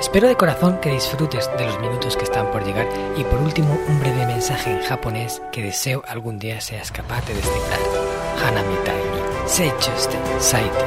Espero de corazón que disfrutes de los minutos que están por llegar y por último un breve mensaje en japonés que deseo algún día seas capaz de descifrar. Hanami ni seichuste saite.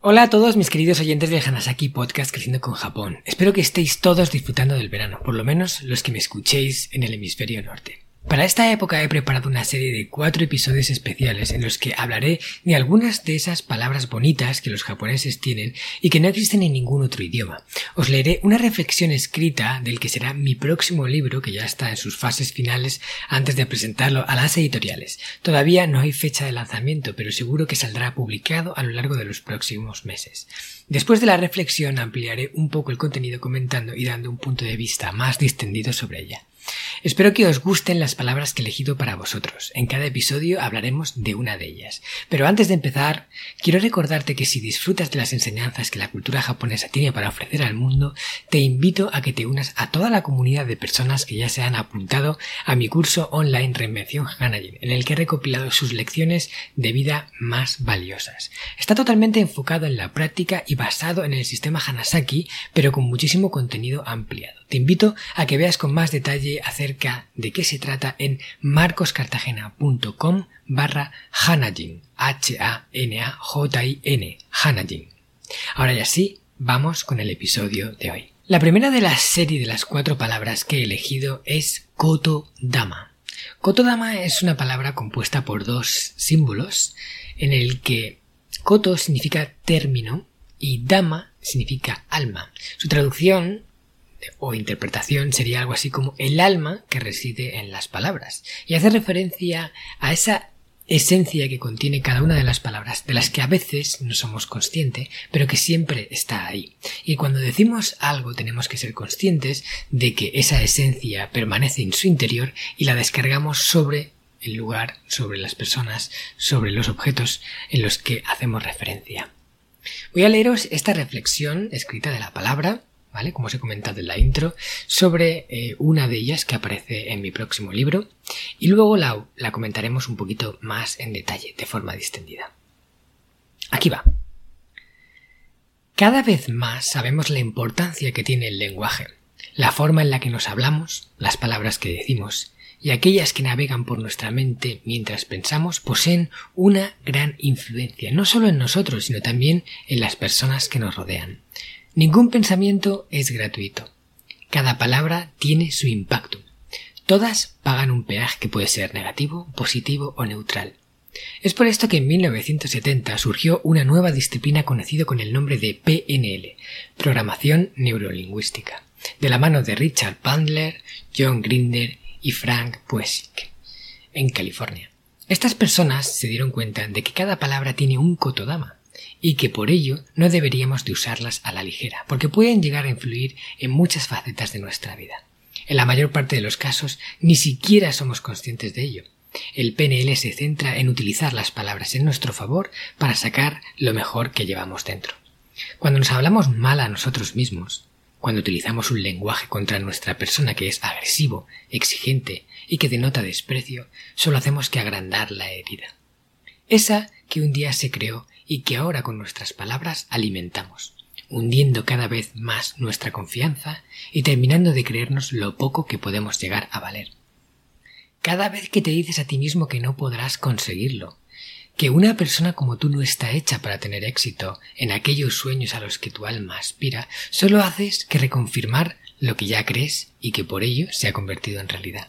Hola a todos mis queridos oyentes del Hanasaki Podcast Creciendo con Japón. Espero que estéis todos disfrutando del verano, por lo menos los que me escuchéis en el hemisferio norte. Para esta época he preparado una serie de cuatro episodios especiales en los que hablaré de algunas de esas palabras bonitas que los japoneses tienen y que no existen en ningún otro idioma. Os leeré una reflexión escrita del que será mi próximo libro que ya está en sus fases finales antes de presentarlo a las editoriales. Todavía no hay fecha de lanzamiento, pero seguro que saldrá publicado a lo largo de los próximos meses. Después de la reflexión ampliaré un poco el contenido comentando y dando un punto de vista más distendido sobre ella. Espero que os gusten las palabras que he elegido para vosotros. En cada episodio hablaremos de una de ellas. Pero antes de empezar, quiero recordarte que si disfrutas de las enseñanzas que la cultura japonesa tiene para ofrecer al mundo, te invito a que te unas a toda la comunidad de personas que ya se han apuntado a mi curso online Reinvención Hanajin, en el que he recopilado sus lecciones de vida más valiosas. Está totalmente enfocado en la práctica y basado en el sistema Hanasaki, pero con muchísimo contenido ampliado. Te invito a que veas con más detalle acerca de qué se trata en marcoscartagena.com barra Hanajin, H-A-N-A-J-I-N, Hanajin. Ahora ya sí, vamos con el episodio de hoy. La primera de la serie de las cuatro palabras que he elegido es Koto Dama. Koto Dama es una palabra compuesta por dos símbolos en el que Koto significa término y Dama significa alma. Su traducción o interpretación sería algo así como el alma que reside en las palabras y hace referencia a esa esencia que contiene cada una de las palabras, de las que a veces no somos conscientes, pero que siempre está ahí. Y cuando decimos algo tenemos que ser conscientes de que esa esencia permanece en su interior y la descargamos sobre el lugar, sobre las personas, sobre los objetos en los que hacemos referencia. Voy a leeros esta reflexión escrita de la palabra como os he comentado en la intro, sobre eh, una de ellas que aparece en mi próximo libro y luego la, la comentaremos un poquito más en detalle, de forma distendida. Aquí va. Cada vez más sabemos la importancia que tiene el lenguaje, la forma en la que nos hablamos, las palabras que decimos y aquellas que navegan por nuestra mente mientras pensamos poseen una gran influencia, no solo en nosotros, sino también en las personas que nos rodean. Ningún pensamiento es gratuito. Cada palabra tiene su impacto. Todas pagan un peaje que puede ser negativo, positivo o neutral. Es por esto que en 1970 surgió una nueva disciplina conocida con el nombre de PNL, Programación Neurolingüística, de la mano de Richard Bandler, John Grinder y Frank Puesic, en California. Estas personas se dieron cuenta de que cada palabra tiene un kotodama, y que por ello no deberíamos de usarlas a la ligera, porque pueden llegar a influir en muchas facetas de nuestra vida. En la mayor parte de los casos ni siquiera somos conscientes de ello. El PNL se centra en utilizar las palabras en nuestro favor para sacar lo mejor que llevamos dentro. Cuando nos hablamos mal a nosotros mismos, cuando utilizamos un lenguaje contra nuestra persona que es agresivo, exigente y que denota desprecio, solo hacemos que agrandar la herida. Esa que un día se creó y que ahora con nuestras palabras alimentamos, hundiendo cada vez más nuestra confianza y terminando de creernos lo poco que podemos llegar a valer. Cada vez que te dices a ti mismo que no podrás conseguirlo, que una persona como tú no está hecha para tener éxito en aquellos sueños a los que tu alma aspira, solo haces que reconfirmar lo que ya crees y que por ello se ha convertido en realidad.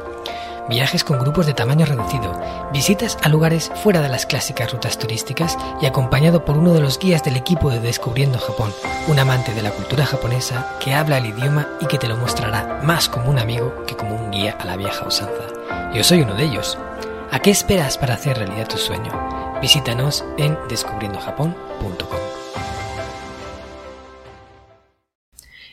Viajes con grupos de tamaño reducido, visitas a lugares fuera de las clásicas rutas turísticas y acompañado por uno de los guías del equipo de Descubriendo Japón, un amante de la cultura japonesa que habla el idioma y que te lo mostrará más como un amigo que como un guía a la vieja usanza. Yo soy uno de ellos. ¿A qué esperas para hacer realidad tu sueño? Visítanos en descubriendojapón.com.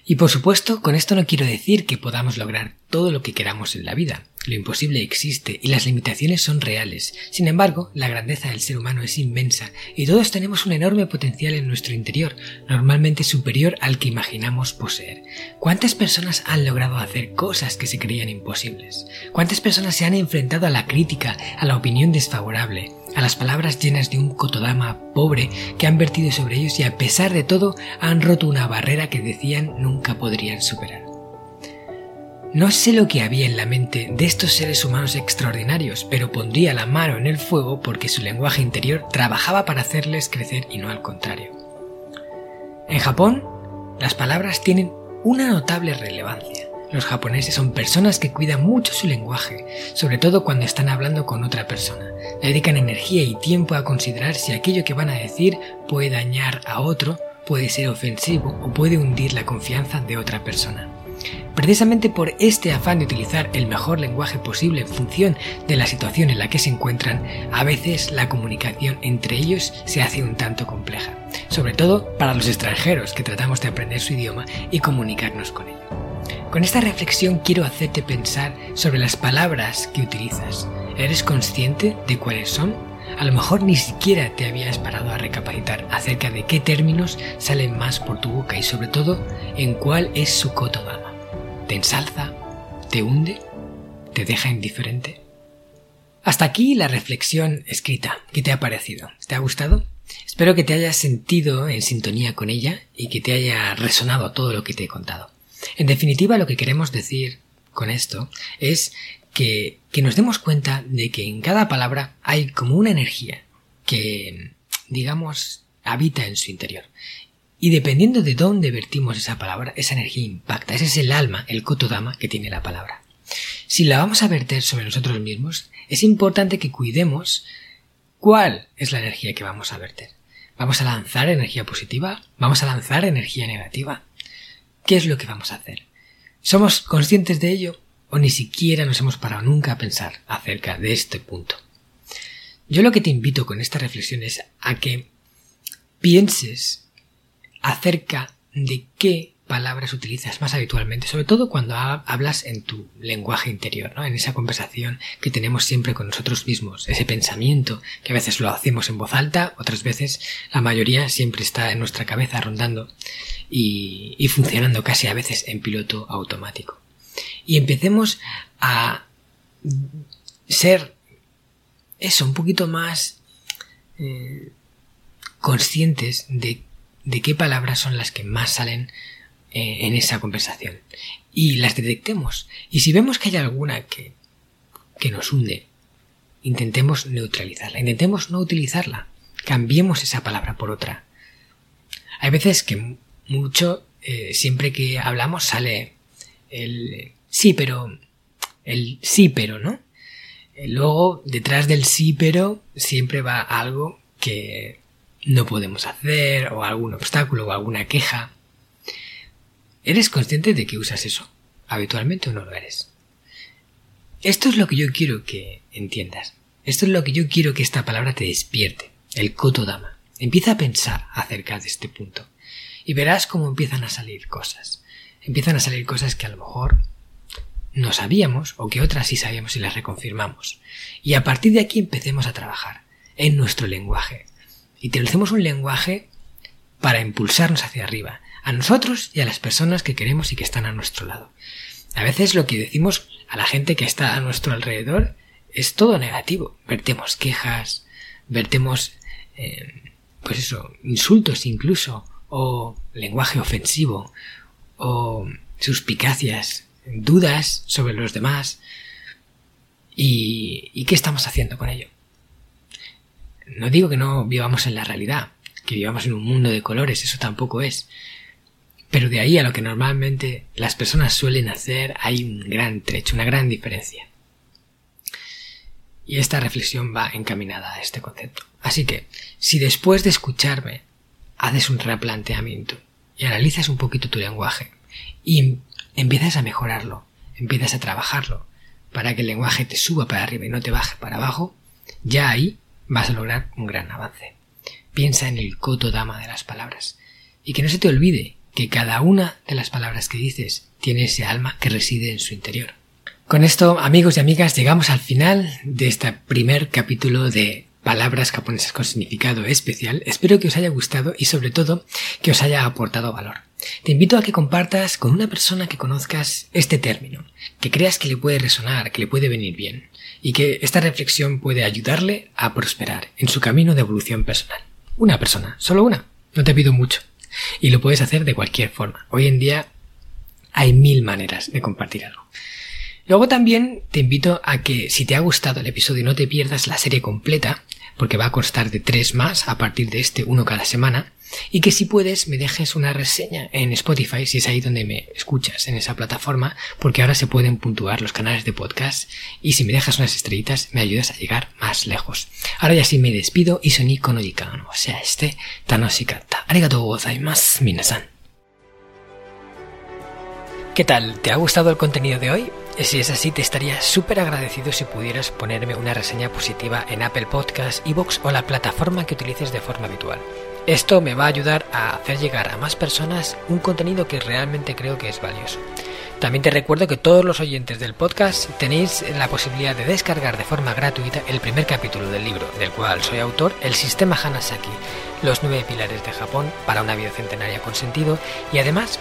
Y por supuesto, con esto no quiero decir que podamos lograr todo lo que queramos en la vida. Lo imposible existe y las limitaciones son reales. Sin embargo, la grandeza del ser humano es inmensa y todos tenemos un enorme potencial en nuestro interior, normalmente superior al que imaginamos poseer. ¿Cuántas personas han logrado hacer cosas que se creían imposibles? ¿Cuántas personas se han enfrentado a la crítica, a la opinión desfavorable, a las palabras llenas de un Kotodama pobre que han vertido sobre ellos y a pesar de todo han roto una barrera que decían nunca podrían superar. No sé lo que había en la mente de estos seres humanos extraordinarios, pero pondría la mano en el fuego porque su lenguaje interior trabajaba para hacerles crecer y no al contrario. En Japón, las palabras tienen una notable relevancia. Los japoneses son personas que cuidan mucho su lenguaje, sobre todo cuando están hablando con otra persona. Dedican energía y tiempo a considerar si aquello que van a decir puede dañar a otro, puede ser ofensivo o puede hundir la confianza de otra persona. Precisamente por este afán de utilizar el mejor lenguaje posible en función de la situación en la que se encuentran, a veces la comunicación entre ellos se hace un tanto compleja, sobre todo para los extranjeros que tratamos de aprender su idioma y comunicarnos con ello. Con esta reflexión quiero hacerte pensar sobre las palabras que utilizas. ¿Eres consciente de cuáles son? A lo mejor ni siquiera te habías parado a recapacitar acerca de qué términos salen más por tu boca y sobre todo en cuál es su kotobama te ensalza, te hunde, te deja indiferente. Hasta aquí la reflexión escrita. ¿Qué te ha parecido? ¿Te ha gustado? Espero que te hayas sentido en sintonía con ella y que te haya resonado todo lo que te he contado. En definitiva, lo que queremos decir con esto es que, que nos demos cuenta de que en cada palabra hay como una energía que, digamos, habita en su interior y dependiendo de dónde vertimos esa palabra, esa energía impacta. Ese es el alma, el kotodama que tiene la palabra. Si la vamos a verter sobre nosotros mismos, es importante que cuidemos cuál es la energía que vamos a verter. ¿Vamos a lanzar energía positiva? ¿Vamos a lanzar energía negativa? ¿Qué es lo que vamos a hacer? ¿Somos conscientes de ello o ni siquiera nos hemos parado nunca a pensar acerca de este punto? Yo lo que te invito con esta reflexión es a que pienses acerca de qué palabras utilizas más habitualmente, sobre todo cuando hablas en tu lenguaje interior, ¿no? En esa conversación que tenemos siempre con nosotros mismos, ese pensamiento que a veces lo hacemos en voz alta, otras veces la mayoría siempre está en nuestra cabeza rondando y, funcionando casi a veces en piloto automático. Y empecemos a ser eso, un poquito más eh, conscientes de de qué palabras son las que más salen eh, en esa conversación y las detectemos. Y si vemos que hay alguna que, que nos hunde, intentemos neutralizarla, intentemos no utilizarla, cambiemos esa palabra por otra. Hay veces que mucho, eh, siempre que hablamos sale el sí, pero, el sí, pero, ¿no? Luego, detrás del sí, pero, siempre va algo que no podemos hacer, o algún obstáculo, o alguna queja. ¿Eres consciente de que usas eso? ¿Habitualmente o no lo eres? Esto es lo que yo quiero que entiendas. Esto es lo que yo quiero que esta palabra te despierte. El Kotodama. Empieza a pensar acerca de este punto. Y verás cómo empiezan a salir cosas. Empiezan a salir cosas que a lo mejor no sabíamos o que otras sí sabíamos y las reconfirmamos. Y a partir de aquí empecemos a trabajar en nuestro lenguaje, y utilicemos un lenguaje para impulsarnos hacia arriba, a nosotros y a las personas que queremos y que están a nuestro lado. A veces lo que decimos a la gente que está a nuestro alrededor es todo negativo. Vertemos quejas, vertemos, eh, pues eso, insultos incluso, o lenguaje ofensivo, o suspicacias, dudas sobre los demás. ¿Y, ¿Y qué estamos haciendo con ello? No digo que no vivamos en la realidad, que vivamos en un mundo de colores, eso tampoco es. Pero de ahí a lo que normalmente las personas suelen hacer hay un gran trecho, una gran diferencia. Y esta reflexión va encaminada a este concepto. Así que, si después de escucharme haces un replanteamiento y analizas un poquito tu lenguaje y empiezas a mejorarlo, empiezas a trabajarlo para que el lenguaje te suba para arriba y no te baje para abajo, ya ahí vas a lograr un gran avance. Piensa en el coto dama de las palabras y que no se te olvide que cada una de las palabras que dices tiene ese alma que reside en su interior. Con esto, amigos y amigas, llegamos al final de este primer capítulo de palabras japonesas con significado especial. Espero que os haya gustado y sobre todo que os haya aportado valor. Te invito a que compartas con una persona que conozcas este término, que creas que le puede resonar, que le puede venir bien, y que esta reflexión puede ayudarle a prosperar en su camino de evolución personal. Una persona, solo una, no te pido mucho. Y lo puedes hacer de cualquier forma. Hoy en día hay mil maneras de compartir algo. Luego también te invito a que si te ha gustado el episodio no te pierdas la serie completa, porque va a constar de tres más a partir de este uno cada semana, y que si puedes me dejes una reseña en Spotify si es ahí donde me escuchas en esa plataforma, porque ahora se pueden puntuar los canales de podcast y si me dejas unas estrellitas me ayudas a llegar más lejos. Ahora ya sí me despido y soní con o sea, este Tanoshikatta. Arigatou gozaimasu, minasan. ¿Qué tal? ¿Te ha gustado el contenido de hoy? Si es así, te estaría súper agradecido si pudieras ponerme una reseña positiva en Apple Podcasts, Evox o la plataforma que utilices de forma habitual. Esto me va a ayudar a hacer llegar a más personas un contenido que realmente creo que es valioso. También te recuerdo que todos los oyentes del podcast tenéis la posibilidad de descargar de forma gratuita el primer capítulo del libro, del cual soy autor, El Sistema Hanasaki, los nueve pilares de Japón para una vida centenaria con sentido, y además